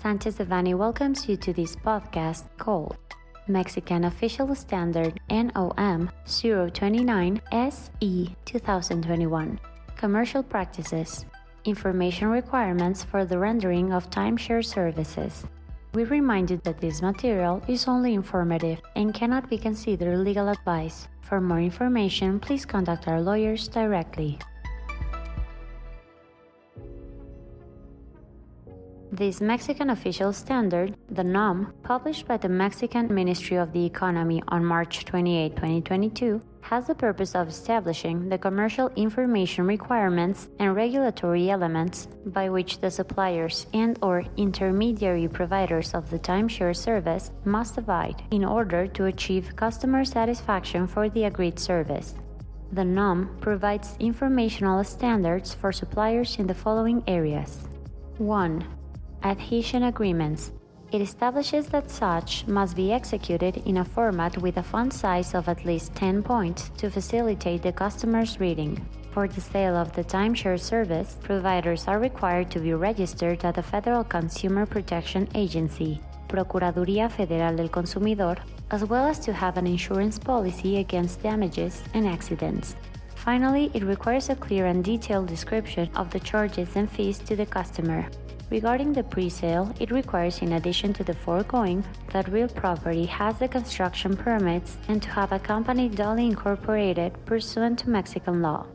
Sanchez Devanny welcomes you to this podcast called Mexican Official Standard NOM 029 SE 2021 Commercial Practices Information Requirements for the Rendering of Timeshare Services. We remind you that this material is only informative and cannot be considered legal advice. For more information, please contact our lawyers directly. This Mexican official standard, the NOM, published by the Mexican Ministry of the Economy on March 28, 2022, has the purpose of establishing the commercial information requirements and regulatory elements by which the suppliers and or intermediary providers of the timeshare service must abide in order to achieve customer satisfaction for the agreed service. The NOM provides informational standards for suppliers in the following areas. 1 adhesion agreements. It establishes that such must be executed in a format with a font size of at least 10 points to facilitate the customer's reading. For the sale of the timeshare service, providers are required to be registered at the Federal Consumer Protection Agency, Procuraduría Federal del Consumidor, as well as to have an insurance policy against damages and accidents. Finally, it requires a clear and detailed description of the charges and fees to the customer. Regarding the pre-sale, it requires in addition to the foregoing that real property has the construction permits and to have a company duly incorporated pursuant to Mexican law.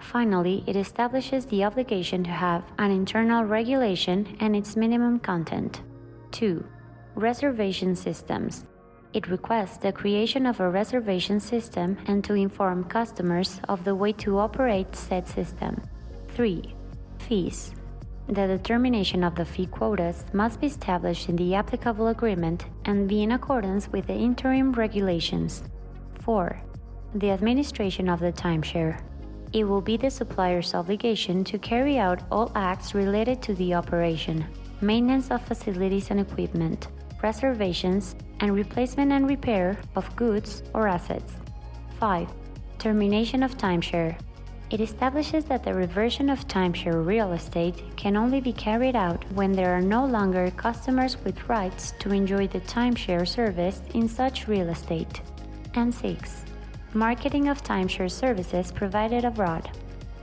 Finally, it establishes the obligation to have an internal regulation and its minimum content. 2. Reservation systems. It requests the creation of a reservation system and to inform customers of the way to operate said system. 3. Fees. The determination of the fee quotas must be established in the applicable agreement and be in accordance with the interim regulations. 4. The administration of the timeshare. It will be the supplier's obligation to carry out all acts related to the operation, maintenance of facilities and equipment, reservations, and replacement and repair of goods or assets. 5. Termination of timeshare. It establishes that the reversion of timeshare real estate can only be carried out when there are no longer customers with rights to enjoy the timeshare service in such real estate. And 6. Marketing of timeshare services provided abroad.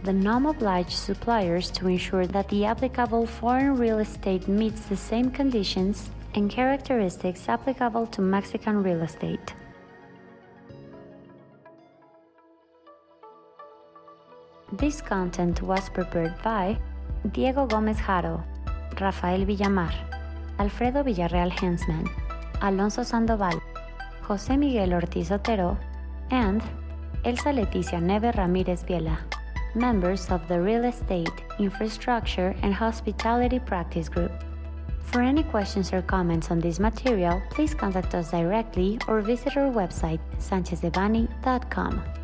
The NOM obliges suppliers to ensure that the applicable foreign real estate meets the same conditions and characteristics applicable to Mexican real estate. This content was prepared by Diego Gomez Haro, Rafael Villamar, Alfredo Villarreal Hensman, Alonso Sandoval, José Miguel Ortiz Otero, and Elsa Leticia Neve Ramirez Viela, members of the Real Estate, Infrastructure, and Hospitality Practice Group. For any questions or comments on this material, please contact us directly or visit our website, sanchezdevanny.com.